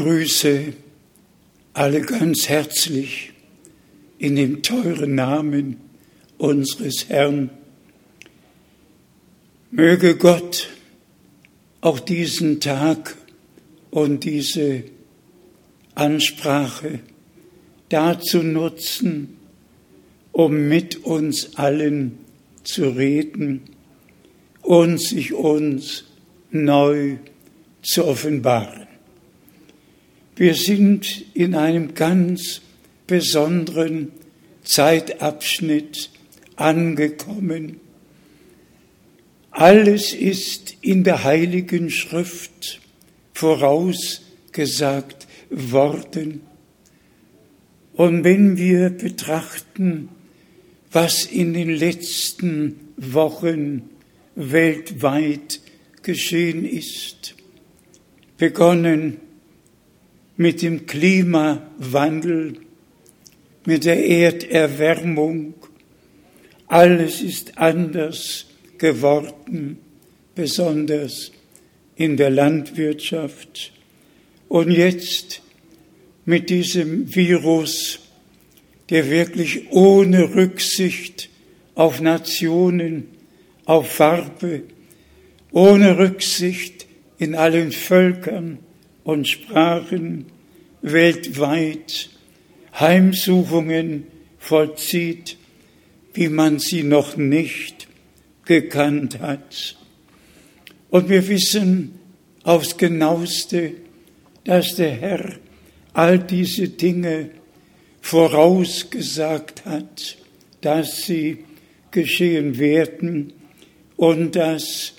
grüße alle ganz herzlich in dem teuren Namen unseres Herrn. Möge Gott auch diesen Tag und diese Ansprache dazu nutzen, um mit uns allen zu reden und sich uns neu zu offenbaren. Wir sind in einem ganz besonderen Zeitabschnitt angekommen. Alles ist in der Heiligen Schrift vorausgesagt worden. Und wenn wir betrachten, was in den letzten Wochen weltweit geschehen ist, begonnen mit dem Klimawandel, mit der Erderwärmung. Alles ist anders geworden, besonders in der Landwirtschaft. Und jetzt mit diesem Virus, der wirklich ohne Rücksicht auf Nationen, auf Farbe, ohne Rücksicht in allen Völkern und Sprachen weltweit Heimsuchungen vollzieht, wie man sie noch nicht gekannt hat. Und wir wissen aufs genaueste, dass der Herr all diese Dinge vorausgesagt hat, dass sie geschehen werden und dass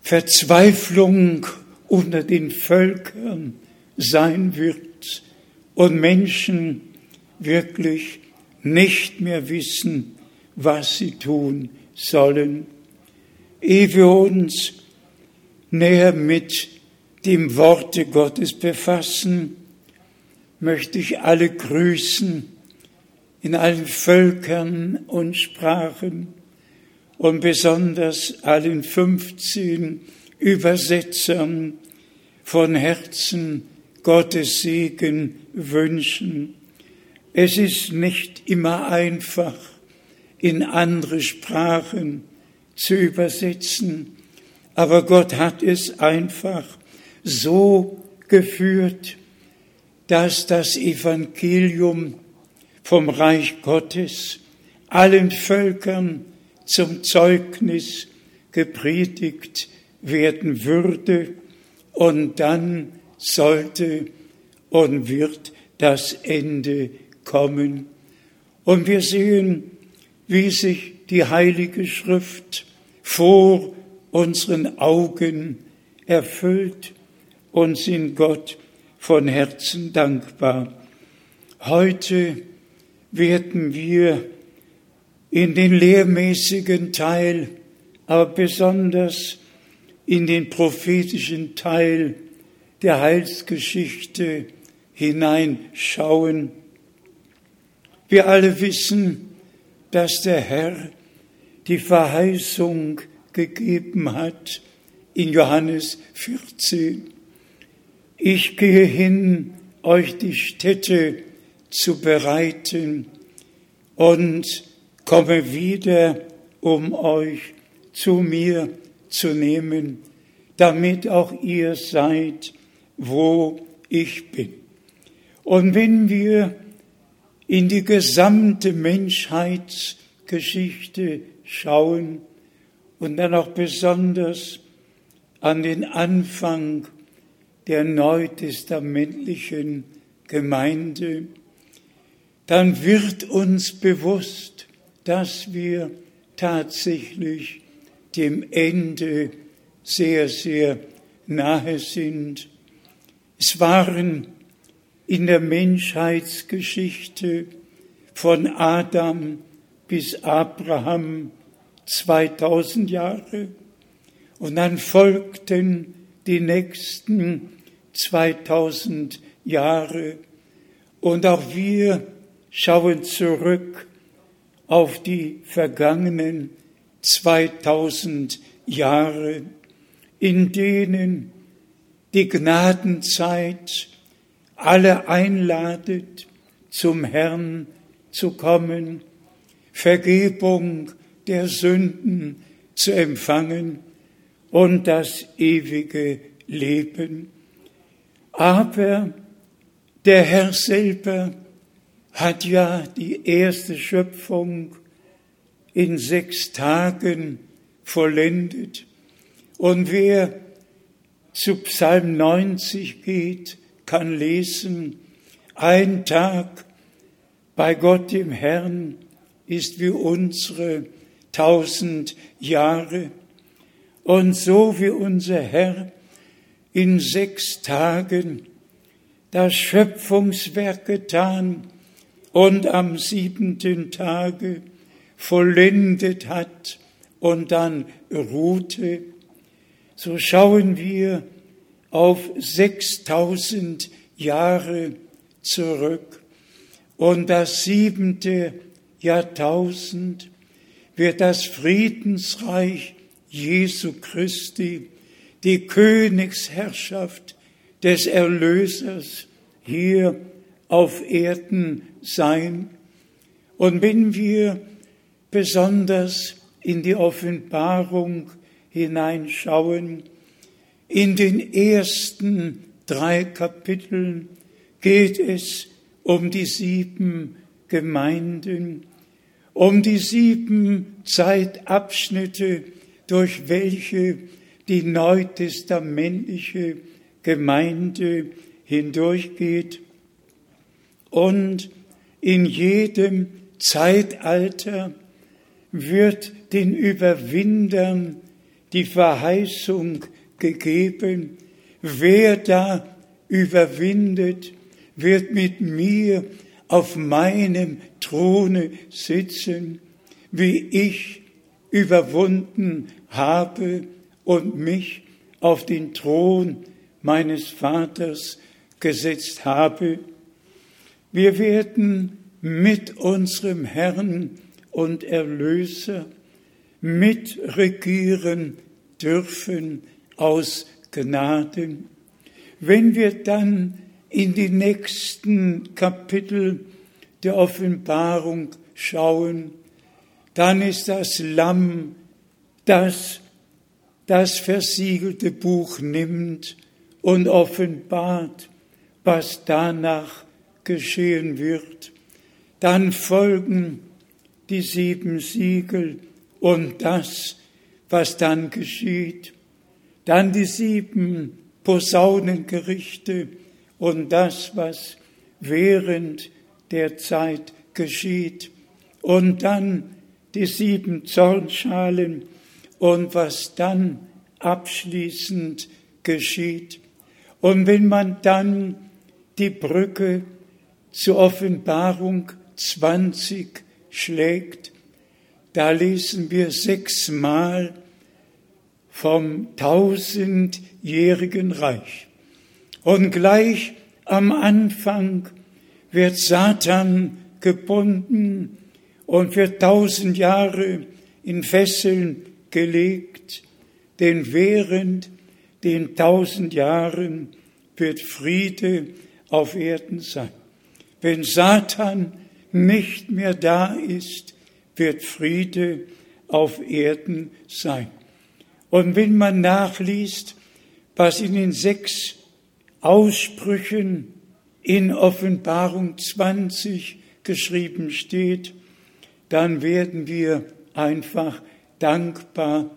Verzweiflung unter den Völkern sein wird und Menschen wirklich nicht mehr wissen, was sie tun sollen. Ehe wir uns näher mit dem Worte Gottes befassen, möchte ich alle grüßen in allen Völkern und Sprachen und besonders allen 15 Übersetzern von Herzen Gottes Segen wünschen. Es ist nicht immer einfach, in andere Sprachen zu übersetzen, aber Gott hat es einfach so geführt, dass das Evangelium vom Reich Gottes allen Völkern zum Zeugnis gepredigt werden würde und dann sollte und wird das Ende kommen. Und wir sehen, wie sich die Heilige Schrift vor unseren Augen erfüllt und sind Gott von Herzen dankbar. Heute werden wir in den lehrmäßigen Teil, aber besonders in den prophetischen Teil der Heilsgeschichte hineinschauen. Wir alle wissen, dass der Herr die Verheißung gegeben hat in Johannes 14. Ich gehe hin, euch die Stätte zu bereiten und komme wieder, um euch zu mir zu nehmen, damit auch ihr seid, wo ich bin. Und wenn wir in die gesamte Menschheitsgeschichte schauen und dann auch besonders an den Anfang der neutestamentlichen Gemeinde, dann wird uns bewusst, dass wir tatsächlich dem Ende sehr, sehr nahe sind. Es waren in der Menschheitsgeschichte von Adam bis Abraham 2000 Jahre und dann folgten die nächsten 2000 Jahre und auch wir schauen zurück auf die vergangenen 2000 Jahre, in denen die Gnadenzeit alle einladet, zum Herrn zu kommen, Vergebung der Sünden zu empfangen und das ewige Leben. Aber der Herr selber hat ja die erste Schöpfung in sechs Tagen vollendet. Und wer zu Psalm 90 geht, kann lesen, ein Tag bei Gott dem Herrn ist wie unsere tausend Jahre. Und so wie unser Herr in sechs Tagen das Schöpfungswerk getan und am siebenten Tage vollendet hat und dann ruhte, so schauen wir auf 6000 Jahre zurück. Und das siebente Jahrtausend wird das Friedensreich Jesu Christi, die Königsherrschaft des Erlösers hier auf Erden sein. Und wenn wir besonders in die Offenbarung hineinschauen, in den ersten drei Kapiteln geht es um die sieben Gemeinden, um die sieben Zeitabschnitte, durch welche die neutestamentliche Gemeinde hindurchgeht. Und in jedem Zeitalter wird den Überwindern die Verheißung gegeben, wer da überwindet, wird mit mir auf meinem Throne sitzen, wie ich überwunden habe und mich auf den Thron meines Vaters gesetzt habe. Wir werden mit unserem Herrn und Erlöser mitregieren dürfen aus Gnaden. Wenn wir dann in die nächsten Kapitel der Offenbarung schauen, dann ist das Lamm, das das versiegelte Buch nimmt und offenbart, was danach geschehen wird. Dann folgen die sieben Siegel und das, was dann geschieht. Dann die sieben Posaunengerichte und das, was während der Zeit geschieht. Und dann die sieben Zornschalen und was dann abschließend geschieht. Und wenn man dann die Brücke zur Offenbarung 20 schlägt, da lesen wir sechsmal vom tausendjährigen Reich. Und gleich am Anfang wird Satan gebunden und für tausend Jahre in Fesseln gelegt, denn während den tausend Jahren wird Friede auf Erden sein. Wenn Satan nicht mehr da ist, wird Friede auf Erden sein. Und wenn man nachliest, was in den sechs Aussprüchen in Offenbarung 20 geschrieben steht, dann werden wir einfach dankbar,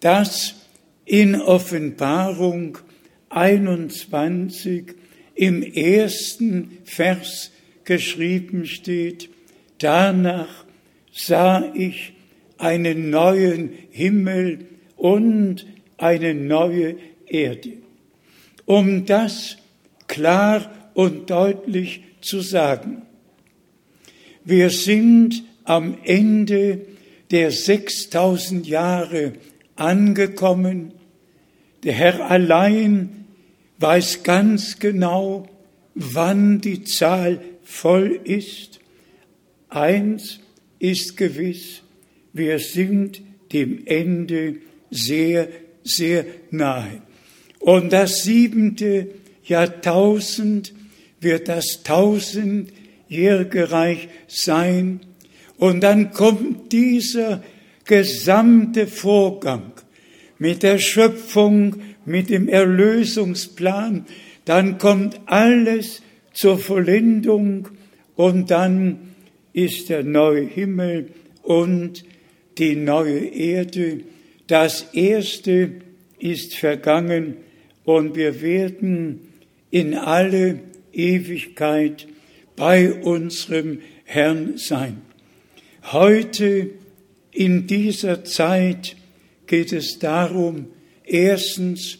dass in Offenbarung 21 im ersten Vers geschrieben steht, danach sah ich einen neuen Himmel und eine neue Erde. Um das klar und deutlich zu sagen. Wir sind am Ende der 6000 Jahre angekommen. Der Herr allein weiß ganz genau, wann die Zahl voll ist. Eins ist gewiss, wir sind dem Ende sehr, sehr nahe. Und das siebente Jahrtausend wird das tausendjährige Reich sein. Und dann kommt dieser gesamte Vorgang mit der Schöpfung, mit dem Erlösungsplan, dann kommt alles zur Vollendung und dann ist der neue Himmel und die neue Erde. Das Erste ist vergangen und wir werden in alle Ewigkeit bei unserem Herrn sein. Heute in dieser Zeit geht es darum, erstens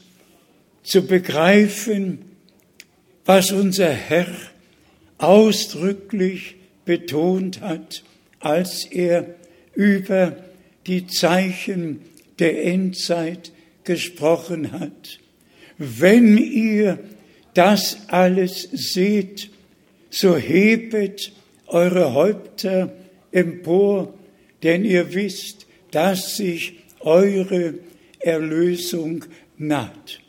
zu begreifen, was unser Herr ausdrücklich betont hat, als er über die Zeichen der Endzeit gesprochen hat. Wenn ihr das alles seht, so hebet eure Häupter empor, denn ihr wisst, dass sich eure Erlösung naht.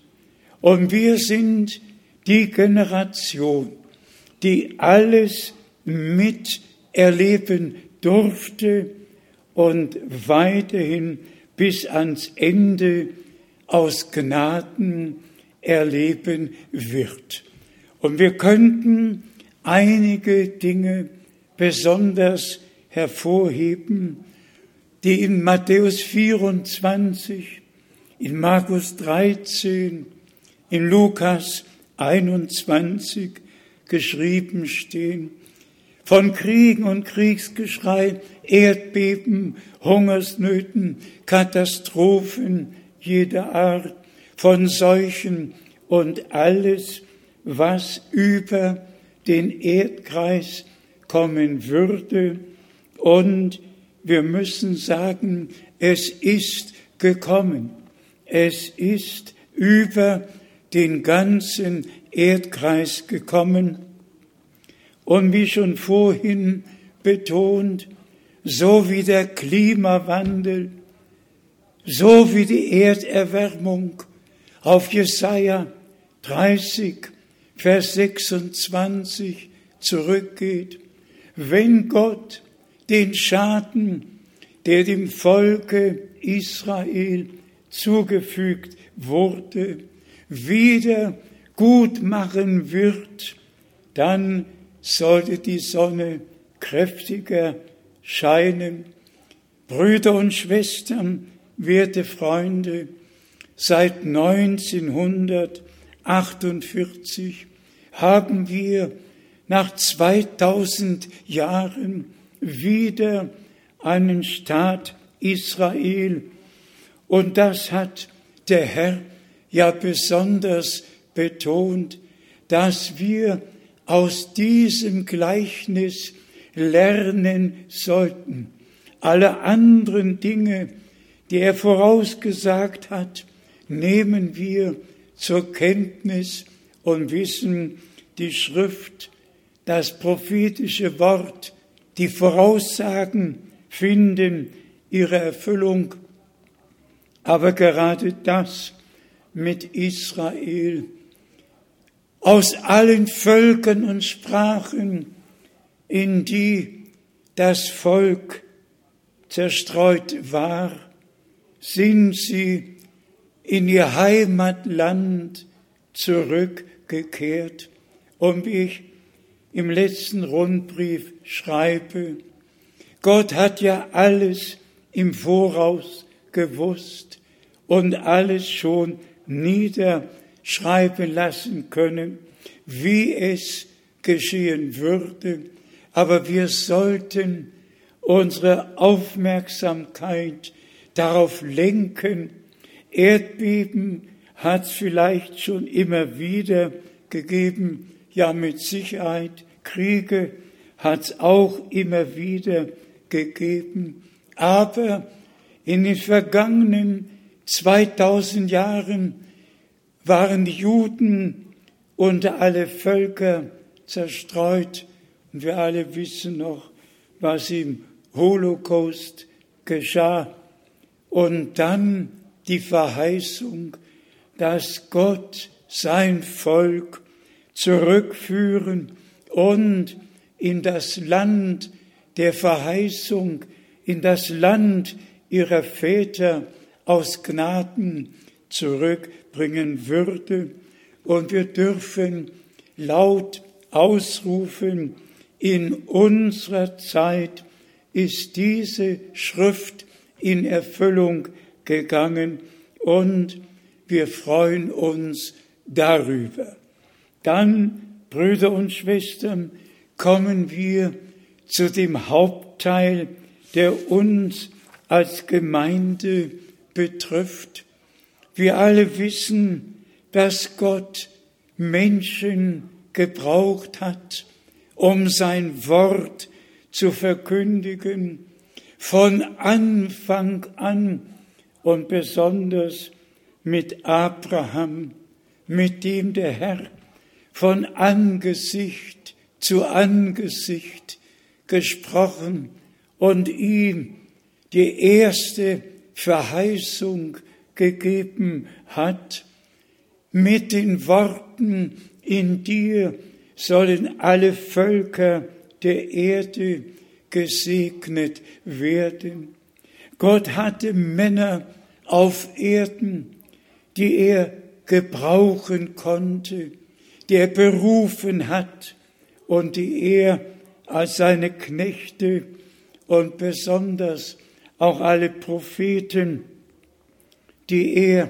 Und wir sind die Generation, die alles miterleben durfte und weiterhin bis ans Ende aus Gnaden erleben wird. Und wir könnten einige Dinge besonders hervorheben, die in Matthäus 24, in Markus 13, in Lukas 21 geschrieben stehen. Von Kriegen und Kriegsgeschrei, Erdbeben, Hungersnöten, Katastrophen jeder Art, von Seuchen und alles, was über den Erdkreis kommen würde. Und wir müssen sagen, es ist gekommen. Es ist über den ganzen Erdkreis gekommen. Und wie schon vorhin betont, so wie der Klimawandel, so wie die Erderwärmung auf Jesaja 30, Vers 26 zurückgeht, wenn Gott den Schaden, der dem Volke Israel zugefügt wurde, wieder gut machen wird, dann sollte die Sonne kräftiger scheinen. Brüder und Schwestern, werte Freunde, seit 1948 haben wir nach 2000 Jahren wieder einen Staat Israel. Und das hat der Herr ja besonders betont, dass wir aus diesem Gleichnis lernen sollten. Alle anderen Dinge, die er vorausgesagt hat, nehmen wir zur Kenntnis und wissen, die Schrift, das prophetische Wort, die Voraussagen finden ihre Erfüllung. Aber gerade das mit Israel aus allen Völkern und Sprachen, in die das Volk zerstreut war, sind sie in ihr Heimatland zurückgekehrt. Und wie ich im letzten Rundbrief schreibe, Gott hat ja alles im Voraus gewusst und alles schon nieder schreiben lassen können, wie es geschehen würde, aber wir sollten unsere Aufmerksamkeit darauf lenken. Erdbeben hat es vielleicht schon immer wieder gegeben, ja mit Sicherheit. Kriege hat es auch immer wieder gegeben. Aber in den vergangenen 2000 Jahren waren die Juden unter alle Völker zerstreut. Und wir alle wissen noch, was im Holocaust geschah. Und dann die Verheißung, dass Gott sein Volk zurückführen und in das Land der Verheißung, in das Land ihrer Väter aus Gnaden zurückbringen würde. Und wir dürfen laut ausrufen, in unserer Zeit ist diese Schrift in Erfüllung gegangen und wir freuen uns darüber. Dann, Brüder und Schwestern, kommen wir zu dem Hauptteil, der uns als Gemeinde betrifft. Wir alle wissen, dass Gott Menschen gebraucht hat, um sein Wort zu verkündigen, von Anfang an und besonders mit Abraham, mit dem der Herr von Angesicht zu Angesicht gesprochen und ihm die erste Verheißung gegeben hat, mit den Worten, in dir sollen alle Völker der Erde gesegnet werden. Gott hatte Männer auf Erden, die er gebrauchen konnte, die er berufen hat und die er als seine Knechte und besonders auch alle Propheten, die er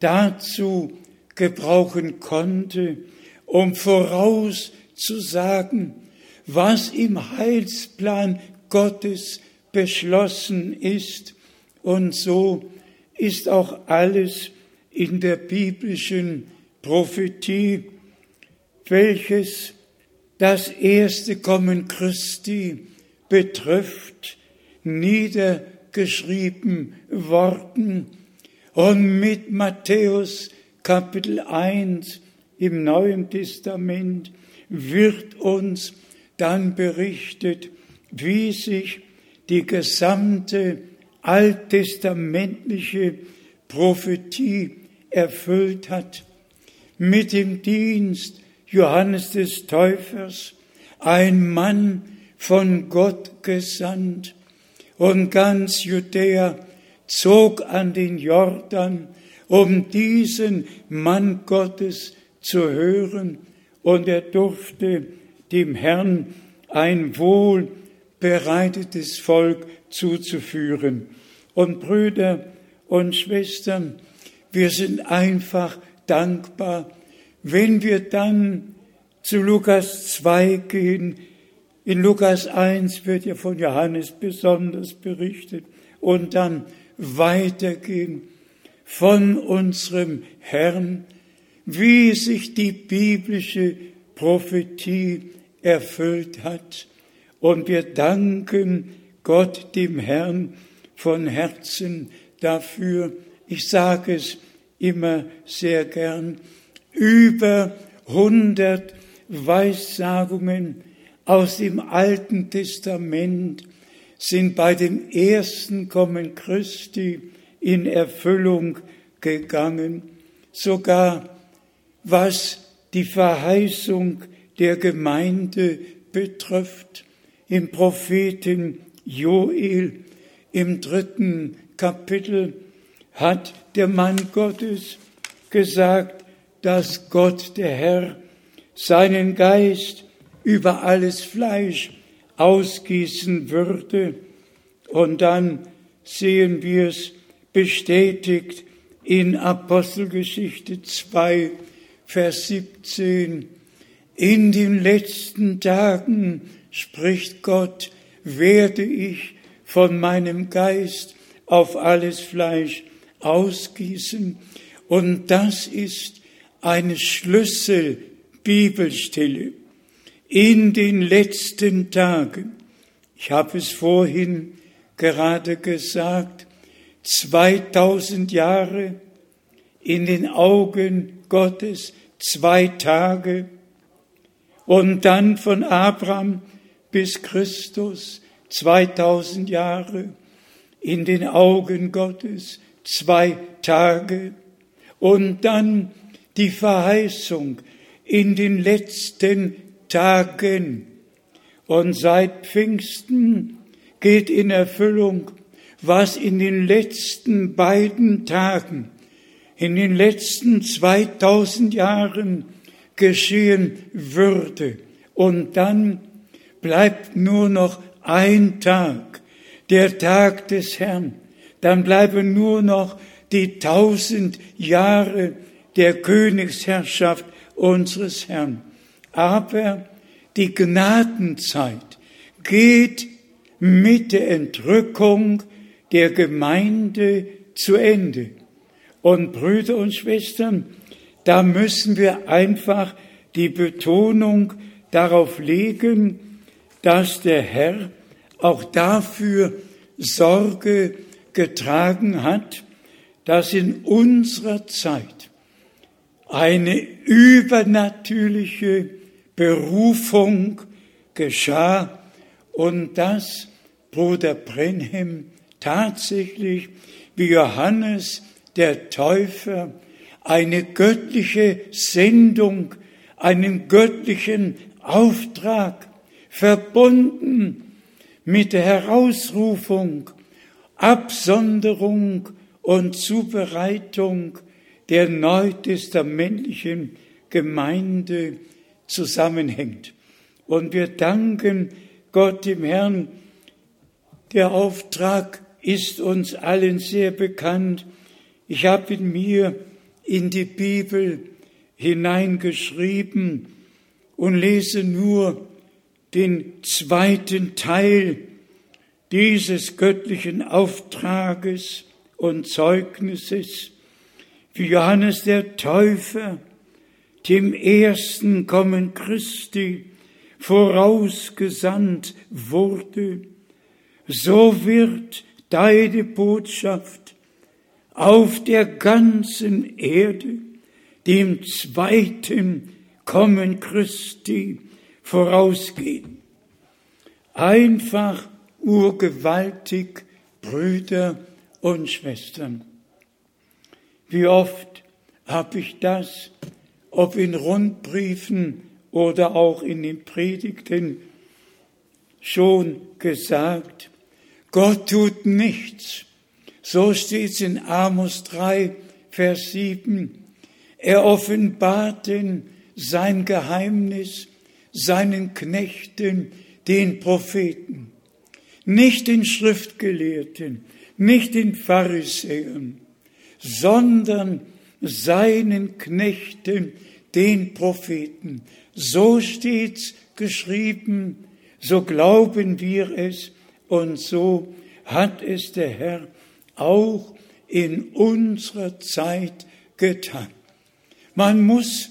dazu gebrauchen konnte, um vorauszusagen, was im Heilsplan Gottes beschlossen ist. Und so ist auch alles in der biblischen Prophetie, welches das erste Kommen Christi betrifft, niedergeschrieben worden. Und mit Matthäus Kapitel 1 im Neuen Testament wird uns dann berichtet, wie sich die gesamte alttestamentliche Prophetie erfüllt hat mit dem Dienst Johannes des Täufers, ein Mann von Gott gesandt, und ganz Judäa zog an den Jordan, um diesen Mann Gottes zu hören, und er durfte dem Herrn ein wohlbereitetes Volk zuzuführen. Und Brüder und Schwestern, wir sind einfach dankbar, wenn wir dann zu Lukas 2 gehen. In Lukas 1 wird ja von Johannes besonders berichtet und dann weitergehen von unserem Herrn, wie sich die biblische Prophetie erfüllt hat. Und wir danken Gott, dem Herrn, von Herzen dafür. Ich sage es immer sehr gern. Über hundert Weissagungen aus dem Alten Testament sind bei dem ersten Kommen Christi in Erfüllung gegangen. Sogar was die Verheißung der Gemeinde betrifft. Im Propheten Joel im dritten Kapitel hat der Mann Gottes gesagt, dass Gott, der Herr, seinen Geist über alles Fleisch ausgießen würde. Und dann sehen wir es bestätigt in Apostelgeschichte 2, Vers 17. In den letzten Tagen, spricht Gott, werde ich von meinem Geist auf alles Fleisch ausgießen. Und das ist eine Schlüsselbibelstelle in den letzten Tagen. Ich habe es vorhin gerade gesagt, 2000 Jahre in den Augen Gottes, zwei Tage und dann von Abraham bis Christus 2000 Jahre in den Augen Gottes, zwei Tage und dann die Verheißung in den letzten Tagen. Und seit Pfingsten geht in Erfüllung, was in den letzten beiden Tagen, in den letzten 2000 Jahren geschehen würde. Und dann bleibt nur noch ein Tag, der Tag des Herrn. Dann bleiben nur noch die tausend Jahre der Königsherrschaft unseres Herrn. Aber die Gnadenzeit geht mit der Entrückung der Gemeinde zu Ende. Und Brüder und Schwestern, da müssen wir einfach die Betonung darauf legen, dass der Herr auch dafür Sorge getragen hat, dass in unserer Zeit eine übernatürliche Berufung geschah und dass Bruder Brenhem tatsächlich wie Johannes der Täufer eine göttliche Sendung, einen göttlichen Auftrag verbunden mit der Herausrufung, Absonderung und Zubereitung der neutestamentlichen Gemeinde zusammenhängt. Und wir danken Gott dem Herrn. Der Auftrag ist uns allen sehr bekannt. Ich habe in mir in die Bibel hineingeschrieben und lese nur den zweiten Teil dieses göttlichen Auftrages und Zeugnisses, wie Johannes der Täufer dem ersten Kommen Christi vorausgesandt wurde, so wird deine Botschaft auf der ganzen Erde dem zweiten Kommen Christi vorausgehen. Einfach urgewaltig, Brüder und Schwestern. Wie oft habe ich das ob in Rundbriefen oder auch in den Predigten schon gesagt, Gott tut nichts. So steht es in Amos 3, Vers 7. Er offenbart sein Geheimnis seinen Knechten, den Propheten, nicht den Schriftgelehrten, nicht den Pharisäern, sondern seinen Knechten, den Propheten. So steht's geschrieben, so glauben wir es und so hat es der Herr auch in unserer Zeit getan. Man muss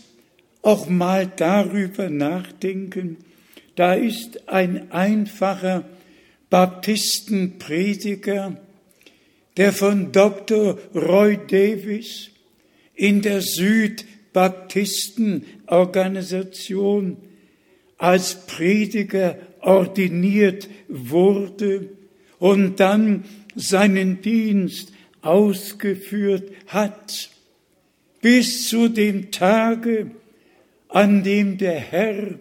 auch mal darüber nachdenken, da ist ein einfacher Baptistenprediger, der von Dr. Roy Davis in der Südbaptistenorganisation als Prediger ordiniert wurde und dann seinen Dienst ausgeführt hat, bis zu dem Tage, an dem der Herr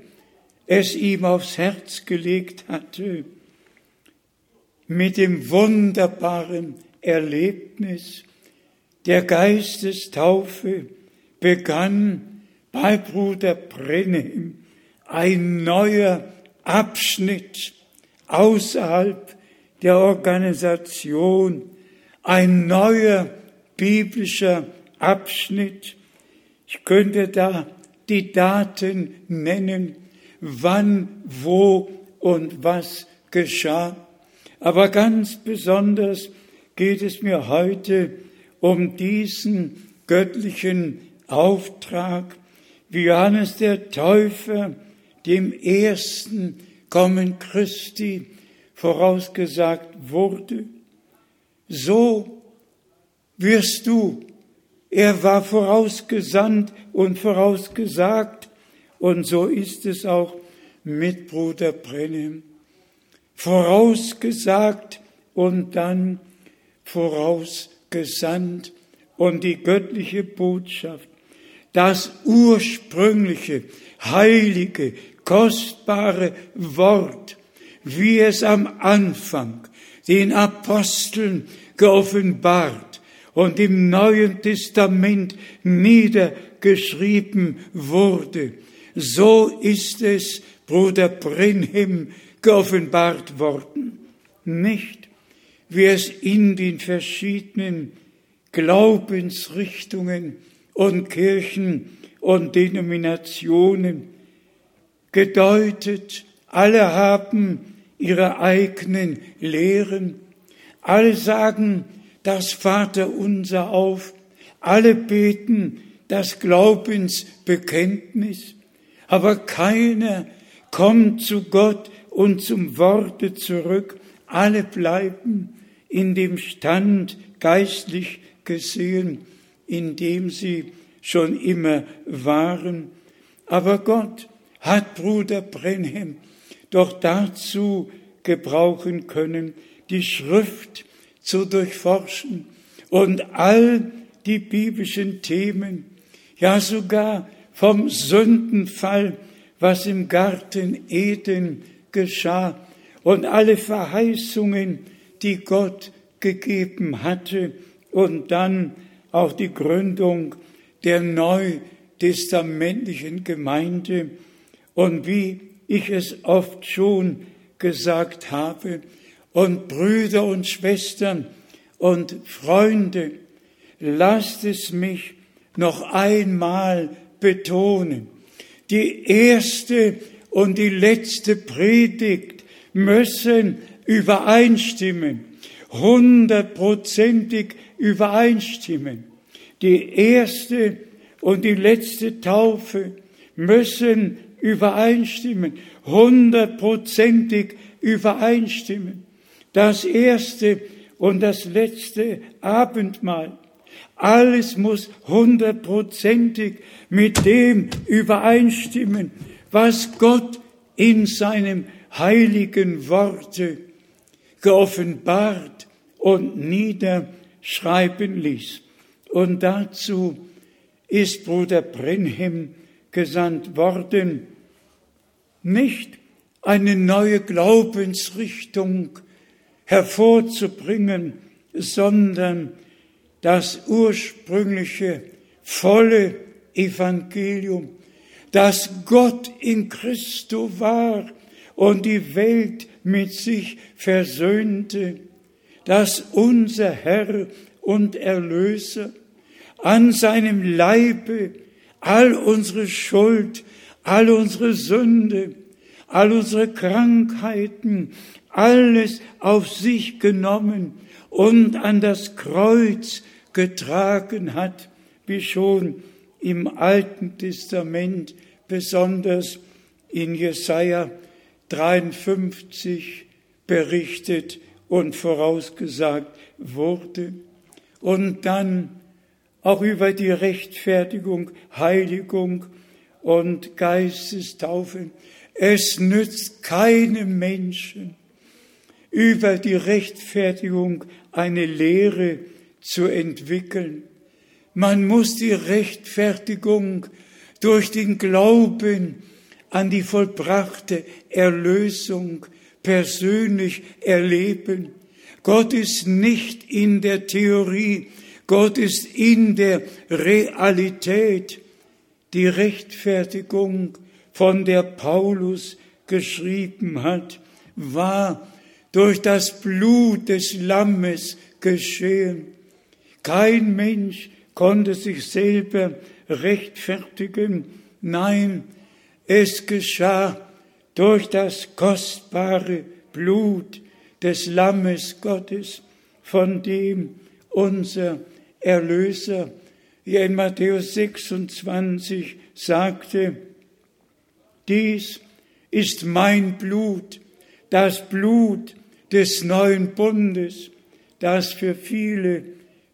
es ihm aufs Herz gelegt hatte, mit dem wunderbaren Erlebnis, der Geistestaufe begann bei Bruder Brennem ein neuer Abschnitt außerhalb der Organisation, ein neuer biblischer Abschnitt. Ich könnte da die Daten nennen, wann, wo und was geschah. Aber ganz besonders geht es mir heute um diesen göttlichen Auftrag, wie Johannes der Täufer dem ersten Kommen Christi vorausgesagt wurde. So wirst du, er war vorausgesandt und vorausgesagt, und so ist es auch mit Bruder Brennem. Vorausgesagt und dann vorausgesagt gesandt und die göttliche Botschaft, das ursprüngliche, heilige, kostbare Wort, wie es am Anfang den Aposteln geoffenbart und im Neuen Testament niedergeschrieben wurde. So ist es Bruder Brenhem geoffenbart worden. Nicht, wie es in den verschiedenen Glaubensrichtungen und Kirchen und Denominationen gedeutet. Alle haben ihre eigenen Lehren. Alle sagen das Vaterunser auf. Alle beten das Glaubensbekenntnis. Aber keiner kommt zu Gott und zum Worte zurück. Alle bleiben in dem Stand geistlich gesehen, in dem sie schon immer waren. Aber Gott hat Bruder Brenhem doch dazu gebrauchen können, die Schrift zu durchforschen und all die biblischen Themen, ja sogar vom Sündenfall, was im Garten Eden geschah und alle Verheißungen, die Gott gegeben hatte und dann auch die Gründung der neutestamentlichen Gemeinde und wie ich es oft schon gesagt habe, und Brüder und Schwestern und Freunde, lasst es mich noch einmal betonen. Die erste und die letzte Predigt müssen übereinstimmen, hundertprozentig übereinstimmen. Die erste und die letzte Taufe müssen übereinstimmen, hundertprozentig übereinstimmen. Das erste und das letzte Abendmahl, alles muss hundertprozentig mit dem übereinstimmen, was Gott in seinem heiligen Worte geoffenbart und niederschreiben ließ. Und dazu ist Bruder Brenhem gesandt worden, nicht eine neue Glaubensrichtung hervorzubringen, sondern das ursprüngliche, volle Evangelium, dass Gott in Christo war und die Welt mit sich versöhnte, dass unser Herr und Erlöser an seinem Leibe all unsere Schuld, all unsere Sünde, all unsere Krankheiten, alles auf sich genommen und an das Kreuz getragen hat, wie schon im Alten Testament, besonders in Jesaja 53 berichtet und vorausgesagt wurde. Und dann auch über die Rechtfertigung, Heiligung und Geistestaufe. Es nützt keinem Menschen, über die Rechtfertigung eine Lehre zu entwickeln. Man muss die Rechtfertigung durch den Glauben an die vollbrachte Erlösung persönlich erleben. Gott ist nicht in der Theorie, Gott ist in der Realität. Die Rechtfertigung, von der Paulus geschrieben hat, war durch das Blut des Lammes geschehen. Kein Mensch konnte sich selber rechtfertigen. Nein, es geschah durch das kostbare Blut des Lammes Gottes, von dem unser Erlöser hier in Matthäus 26 sagte, dies ist mein Blut, das Blut des neuen Bundes, das für viele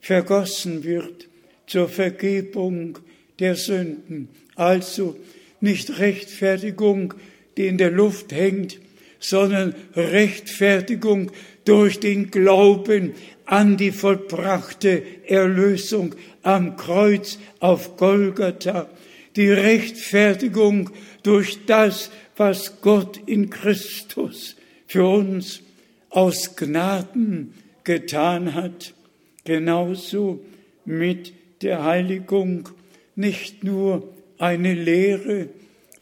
vergossen wird zur Vergebung der Sünden. Also nicht Rechtfertigung, die in der Luft hängt, sondern Rechtfertigung durch den Glauben an die vollbrachte Erlösung am Kreuz auf Golgatha, die Rechtfertigung durch das, was Gott in Christus für uns aus Gnaden getan hat, genauso mit der Heiligung. Nicht nur eine Lehre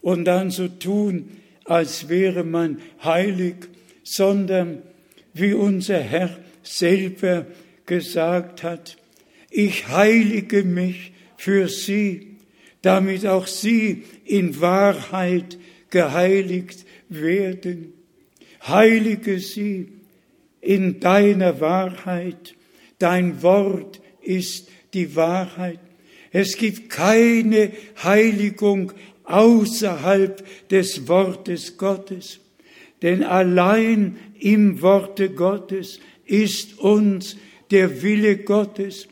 und dann so tun, als wäre man heilig, sondern wie unser Herr selber gesagt hat, ich heilige mich für sie, damit auch sie in Wahrheit geheiligt werden. Heilige sie in deiner Wahrheit. Dein Wort ist die Wahrheit. Es gibt keine Heiligung außerhalb des Wortes Gottes. Denn allein im Worte Gottes ist uns der Wille Gottes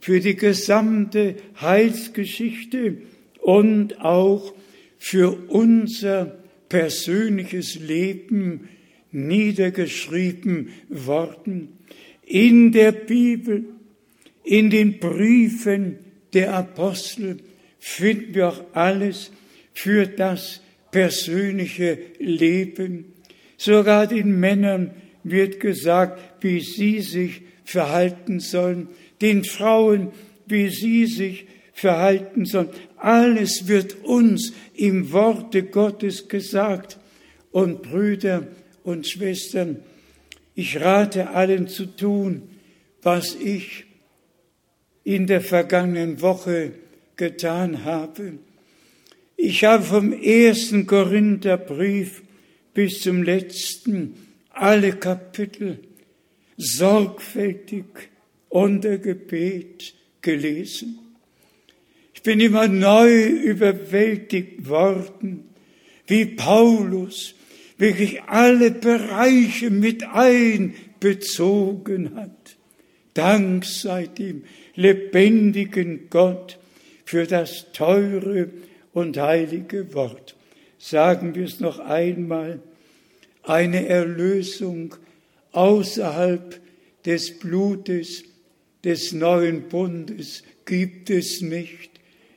für die gesamte Heilsgeschichte und auch für unser persönliches Leben niedergeschrieben worden. In der Bibel, in den Briefen der Apostel finden wir auch alles für das persönliche Leben. Sogar den Männern wird gesagt, wie sie sich verhalten sollen, den Frauen, wie sie sich verhalten sollen. Alles wird uns im Worte Gottes gesagt. Und Brüder und Schwestern, ich rate allen zu tun, was ich in der vergangenen Woche getan habe. Ich habe vom ersten Korintherbrief bis zum letzten alle Kapitel sorgfältig unter Gebet gelesen. Ich bin immer neu überwältigt worden, wie Paulus wirklich alle Bereiche mit einbezogen hat. Dank sei dem lebendigen Gott für das teure und heilige Wort. Sagen wir es noch einmal, eine Erlösung außerhalb des Blutes des neuen Bundes gibt es nicht.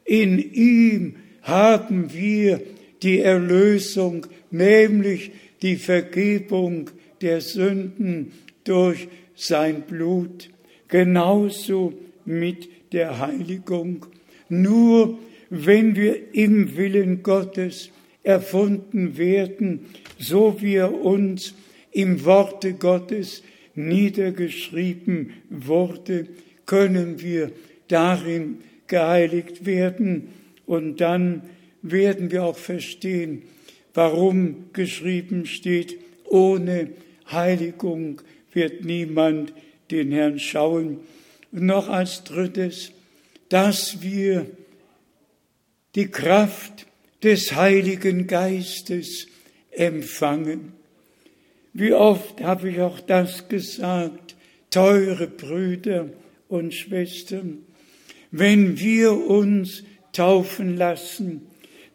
In ihm haben wir die Erlösung, nämlich die Vergebung der Sünden durch sein Blut, genauso mit der Heiligung. Nur wenn wir im Willen Gottes erfunden werden, so wie er uns im Worte Gottes niedergeschrieben wurde, können wir darin geheiligt werden und dann werden wir auch verstehen, warum geschrieben steht, ohne Heiligung wird niemand den Herrn schauen. Noch als drittes, dass wir die Kraft des Heiligen Geistes empfangen. Wie oft habe ich auch das gesagt, teure Brüder und Schwestern, wenn wir uns taufen lassen,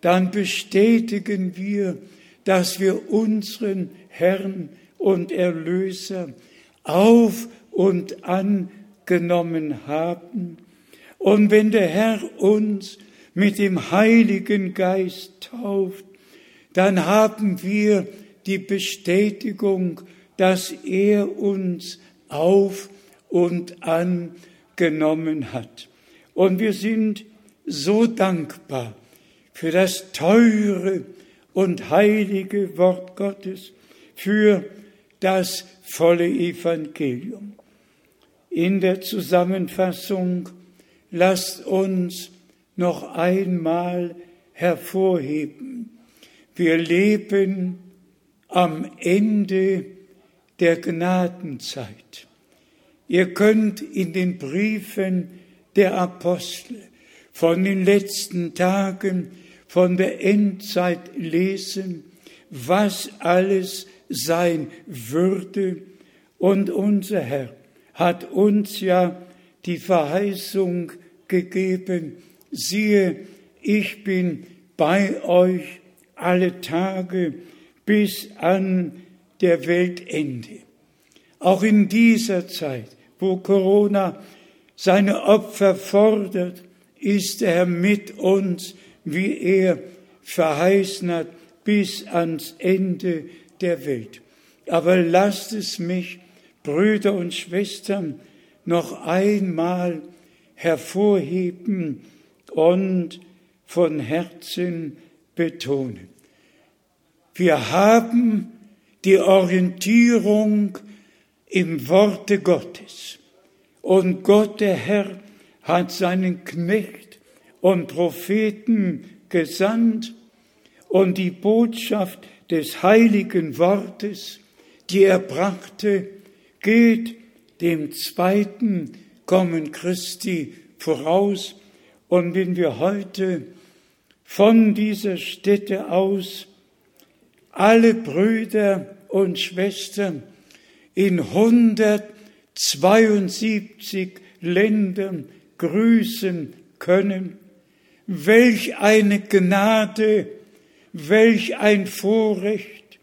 dann bestätigen wir, dass wir unseren Herrn und Erlöser auf und angenommen haben. Und wenn der Herr uns mit dem Heiligen Geist tauft, dann haben wir die Bestätigung, dass er uns auf und angenommen hat. Und wir sind so dankbar für das teure und heilige Wort Gottes, für das volle Evangelium. In der Zusammenfassung lasst uns noch einmal hervorheben, wir leben am Ende der Gnadenzeit. Ihr könnt in den Briefen der Apostel von den letzten Tagen, von der Endzeit lesen, was alles sein würde. Und unser Herr hat uns ja die Verheißung gegeben, siehe, ich bin bei euch alle Tage bis an der Weltende. auch in dieser Zeit, wo Corona seine Opfer fordert, ist er mit uns, wie er verheißen hat, bis ans Ende der Welt. Aber lasst es mich, Brüder und Schwestern, noch einmal hervorheben und von Herzen betonen. Wir haben die Orientierung im Worte Gottes. Und Gott, der Herr, hat seinen Knecht und Propheten gesandt und die Botschaft des heiligen Wortes, die er brachte, geht dem zweiten Kommen Christi voraus. Und wenn wir heute von dieser Stätte aus alle Brüder und Schwestern in 172 Ländern grüßen können. Welch eine Gnade, welch ein Vorrecht.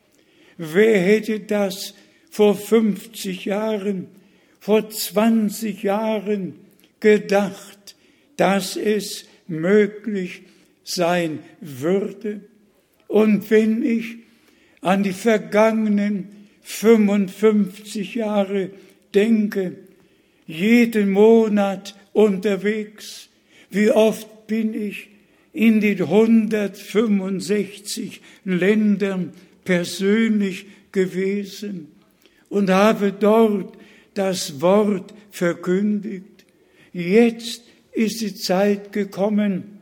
Wer hätte das vor 50 Jahren, vor 20 Jahren gedacht, dass es möglich sein würde. Und wenn ich an die vergangenen 55 Jahre denke, jeden Monat unterwegs, wie oft bin ich in den 165 Ländern persönlich gewesen und habe dort das Wort verkündigt. Jetzt ist die Zeit gekommen,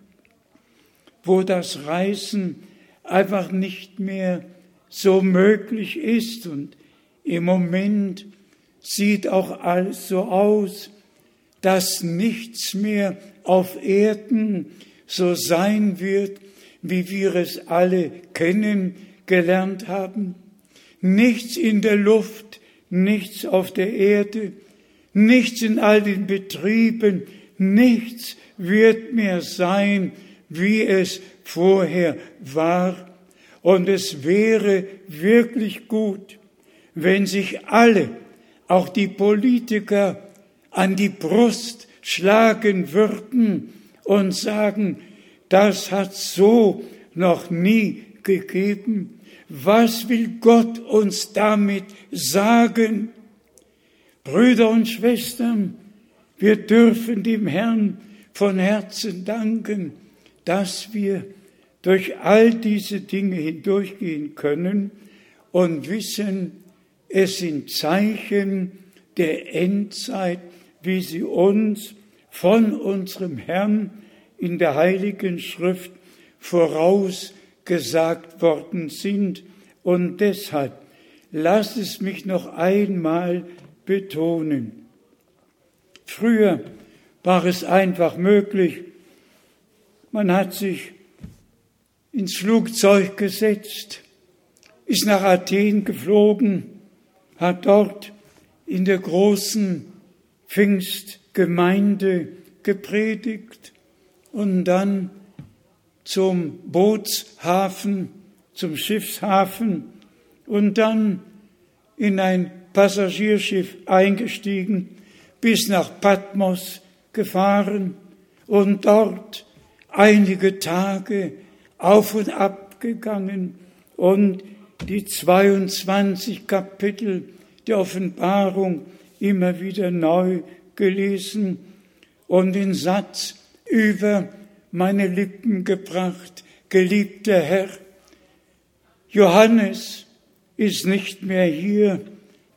wo das Reisen einfach nicht mehr so möglich ist. Und im Moment sieht auch alles so aus, dass nichts mehr auf Erden so sein wird, wie wir es alle kennengelernt haben. Nichts in der Luft, nichts auf der Erde, nichts in all den Betrieben, nichts wird mehr sein, wie es vorher war. Und es wäre wirklich gut, wenn sich alle, auch die Politiker, an die Brust schlagen würden und sagen, das hat so noch nie gegeben. Was will Gott uns damit sagen? Brüder und Schwestern, wir dürfen dem Herrn von Herzen danken, dass wir durch all diese Dinge hindurchgehen können und wissen, es sind Zeichen der Endzeit, wie sie uns von unserem Herrn in der Heiligen Schrift vorausgesagt worden sind. Und deshalb lass es mich noch einmal betonen. Früher war es einfach möglich, man hat sich ins Flugzeug gesetzt, ist nach Athen geflogen, hat dort in der großen Pfingstgemeinde gepredigt und dann zum Bootshafen, zum Schiffshafen und dann in ein Passagierschiff eingestiegen, bis nach Patmos gefahren und dort einige Tage auf und ab gegangen und die 22 Kapitel der Offenbarung immer wieder neu gelesen und den Satz über meine Lippen gebracht, geliebter Herr, Johannes ist nicht mehr hier,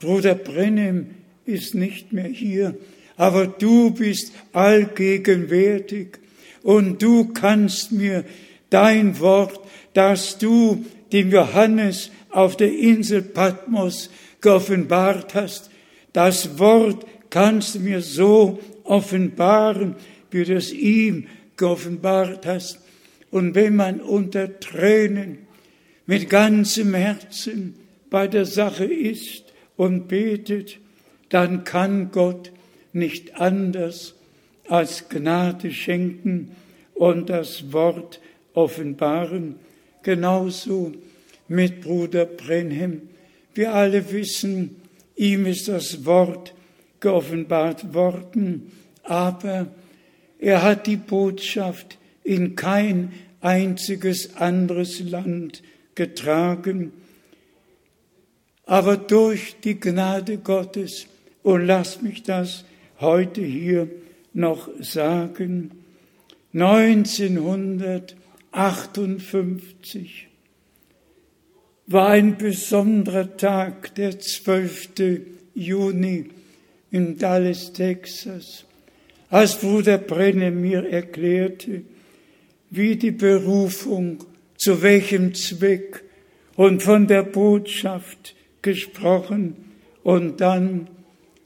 Bruder Brennem ist nicht mehr hier, aber du bist allgegenwärtig und du kannst mir dein Wort, das du dem Johannes auf der Insel Patmos geoffenbart hast, das Wort kannst du mir so offenbaren, wie du es ihm geoffenbart hast. Und wenn man unter Tränen mit ganzem Herzen bei der Sache ist und betet, dann kann Gott nicht anders als Gnade schenken und das Wort offenbaren. Genauso mit Bruder Brenhem. Wir alle wissen, ihm ist das Wort geoffenbart worden, aber er hat die Botschaft in kein einziges anderes Land getragen, aber durch die Gnade Gottes, und lass mich das heute hier noch sagen, 1958 war ein besonderer Tag, der 12. Juni in Dallas, Texas, als Bruder Brenner mir erklärte, wie die Berufung, zu welchem Zweck und von der Botschaft gesprochen und dann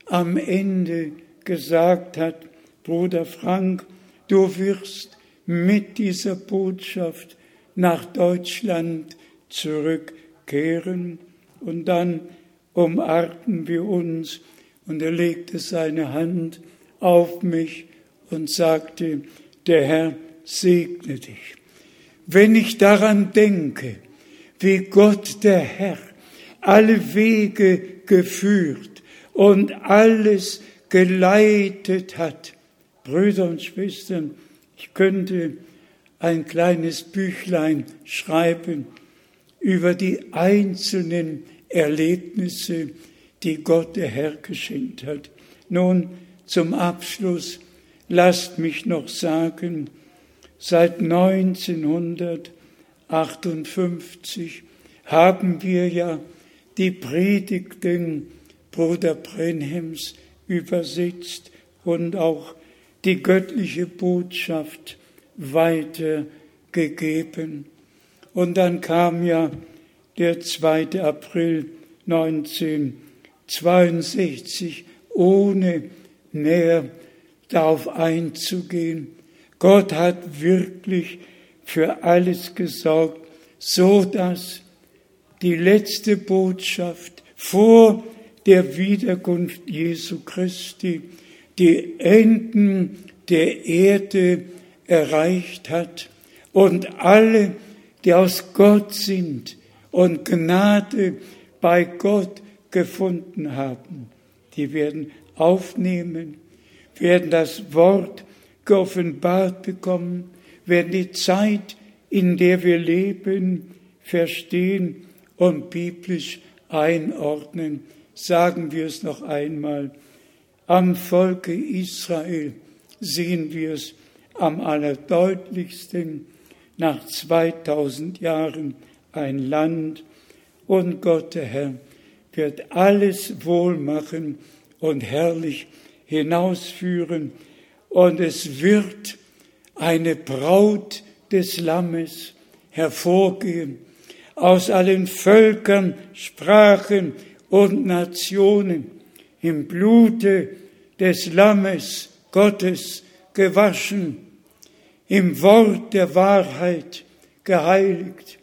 am Ende gesagt hat, Bruder Frank, du wirst mit dieser Botschaft nach Deutschland zurückkehren. Und dann umarmten wir uns und er legte seine Hand auf mich und sagte, der Herr segne dich. Wenn ich daran denke, wie Gott der Herr alle Wege geführt und alles geleitet hat, Brüder und Schwestern, ich könnte ein kleines Büchlein schreiben über die einzelnen Erlebnisse, die Gott der Herr geschenkt hat. Nun zum Abschluss lasst mich noch sagen, seit 1958 haben wir ja die Predigten Bruder Brenhems übersetzt und auch die göttliche Botschaft weitergegeben. Und dann kam ja der 2. April 1962, ohne näher darauf einzugehen. Gott hat wirklich für alles gesorgt, so dass die letzte Botschaft vor der Wiederkunft Jesu Christi die Enden der Erde erreicht hat und alle, die aus Gott sind und Gnade bei Gott gefunden haben, die werden aufnehmen, werden das Wort geoffenbart bekommen, werden die Zeit, in der wir leben, verstehen und biblisch einordnen. Sagen wir es noch einmal. Am Volke Israel sehen wir es am allerdeutlichsten nach 2000 Jahren ein Land und Gott der Herr wird alles wohl machen und herrlich hinausführen. Und es wird eine Braut des Lammes hervorgehen. Aus allen Völkern, Sprachen und Nationen im Blute des Lammes Gottes gewaschen, im Wort der Wahrheit geheiligt,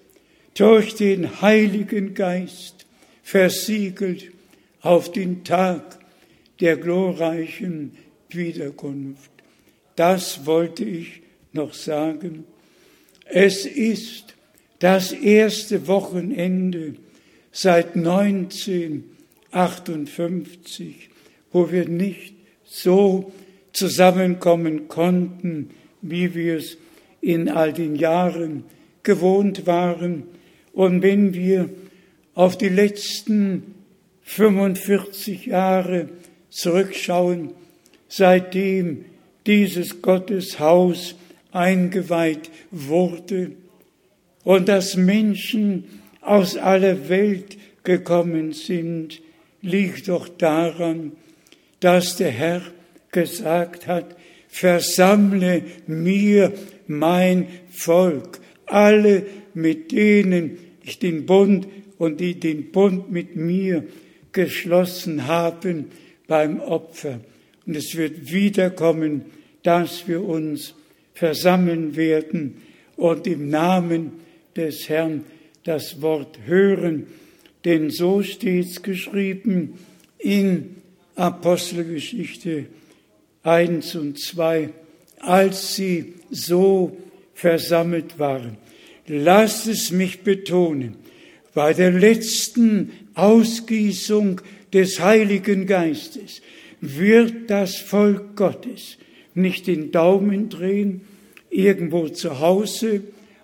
durch den Heiligen Geist versiegelt auf den Tag der glorreichen Wiederkunft. Das wollte ich noch sagen. Es ist das erste Wochenende seit 1958, wo wir nicht so zusammenkommen konnten, wie wir es in all den Jahren gewohnt waren. Und wenn wir auf die letzten 45 Jahre zurückschauen, seitdem dieses Gotteshaus eingeweiht wurde und dass Menschen aus aller Welt gekommen sind, liegt doch daran, dass der Herr gesagt hat, versammle mir mein Volk, alle mit denen ich den Bund und die den Bund mit mir geschlossen haben beim Opfer. Und es wird wiederkommen, dass wir uns versammeln werden und im Namen des Herrn das Wort hören. Denn so steht's geschrieben in Apostelgeschichte 1 und 2, als sie so versammelt waren. Lasst es mich betonen, bei der letzten Ausgießung des Heiligen Geistes wird das Volk Gottes nicht den Daumen drehen, irgendwo zu Hause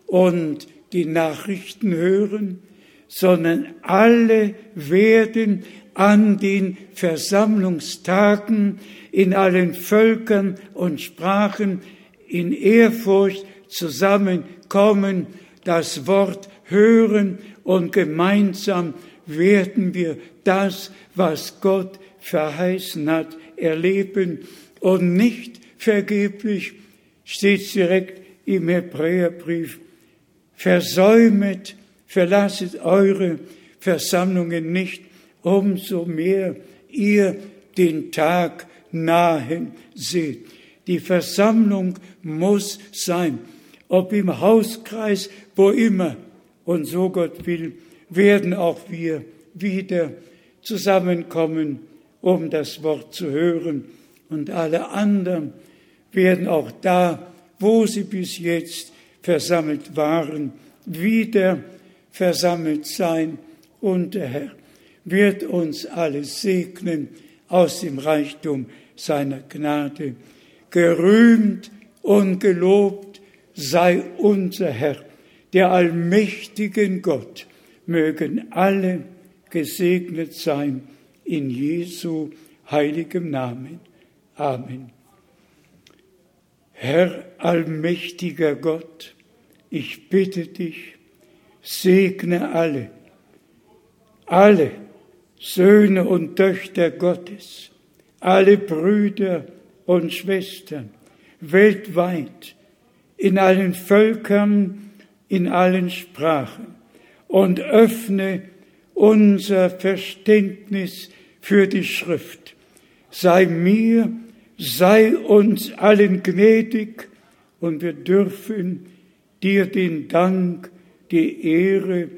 und die Nachrichten hören, sondern alle werden an den Versammlungstagen in allen Völkern und Sprachen in Ehrfurcht zusammenkommen, das Wort hören und gemeinsam werden wir das, was Gott verheißen hat, erleben und nicht vergeblich, steht direkt im Hebräerbrief, versäumet, verlasset eure Versammlungen nicht, umso mehr ihr den Tag nahen seht. Die Versammlung muss sein, ob im Hauskreis, wo immer. Und so Gott will, werden auch wir wieder zusammenkommen, um das Wort zu hören. Und alle anderen werden auch da, wo sie bis jetzt versammelt waren, wieder versammelt sein. Und der Herr wird uns alle segnen aus dem Reichtum seiner Gnade. Gerühmt und gelobt sei unser Herr, der allmächtigen Gott, mögen alle gesegnet sein in Jesu heiligem Namen. Amen. Herr allmächtiger Gott, ich bitte dich, segne alle, alle Söhne und Töchter Gottes, alle Brüder und Schwestern weltweit, in allen Völkern, in allen Sprachen und öffne unser Verständnis für die Schrift. Sei mir sei uns allen gnädig und wir dürfen dir den Dank, die Ehre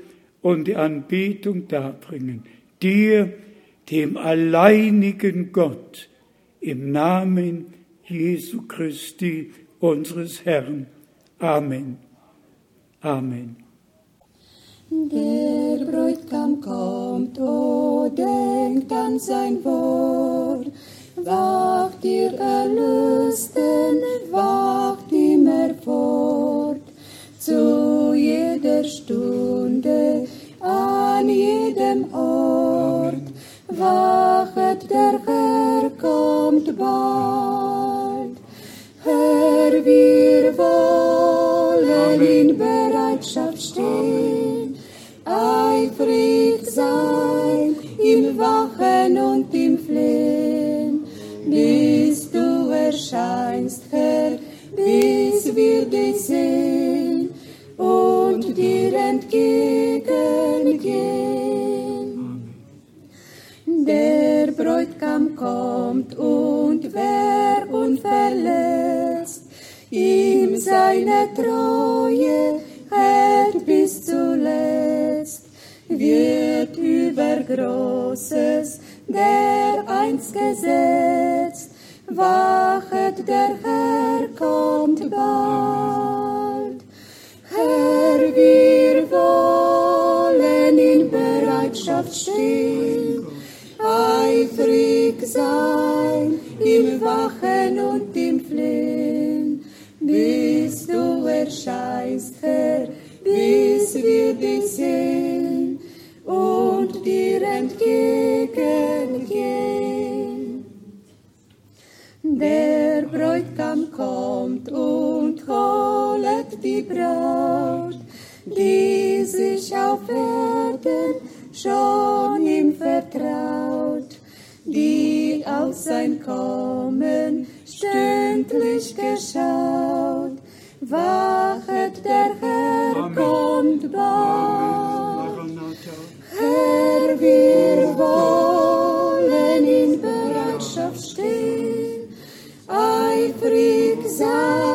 und die Anbetung darbringen. Dir, dem alleinigen Gott, im Namen Jesu Christi, unseres Herrn. Amen. Amen. Der Bräutigam kommt, oh, denkt an sein Wort. Wacht ihr Erlösten, wacht immer fort, zu jeder Stunde, an jedem Ort, wachet der Herr kommt bald. Herr, wir wollen in Bereitschaft stehen, eifrig sein im Wachen und im Flehen bis du erscheinst, Herr, bis wir dich sehen und dir entgegengehen. Der Bräutigam kommt und wer unverletzt ihm seine Treue Großes der einst gesetzt, wachet der Herr kommt bald. Herr, wir wollen in Bereitschaft stehen, Braut, die sich auf Erden schon ihm vertraut, die auf sein Kommen stündlich geschaut. Wachet, der Herr Amen. kommt bald. Herr, wir wollen in Bereitschaft stehen, eifrig sein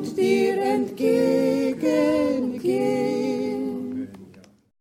and give.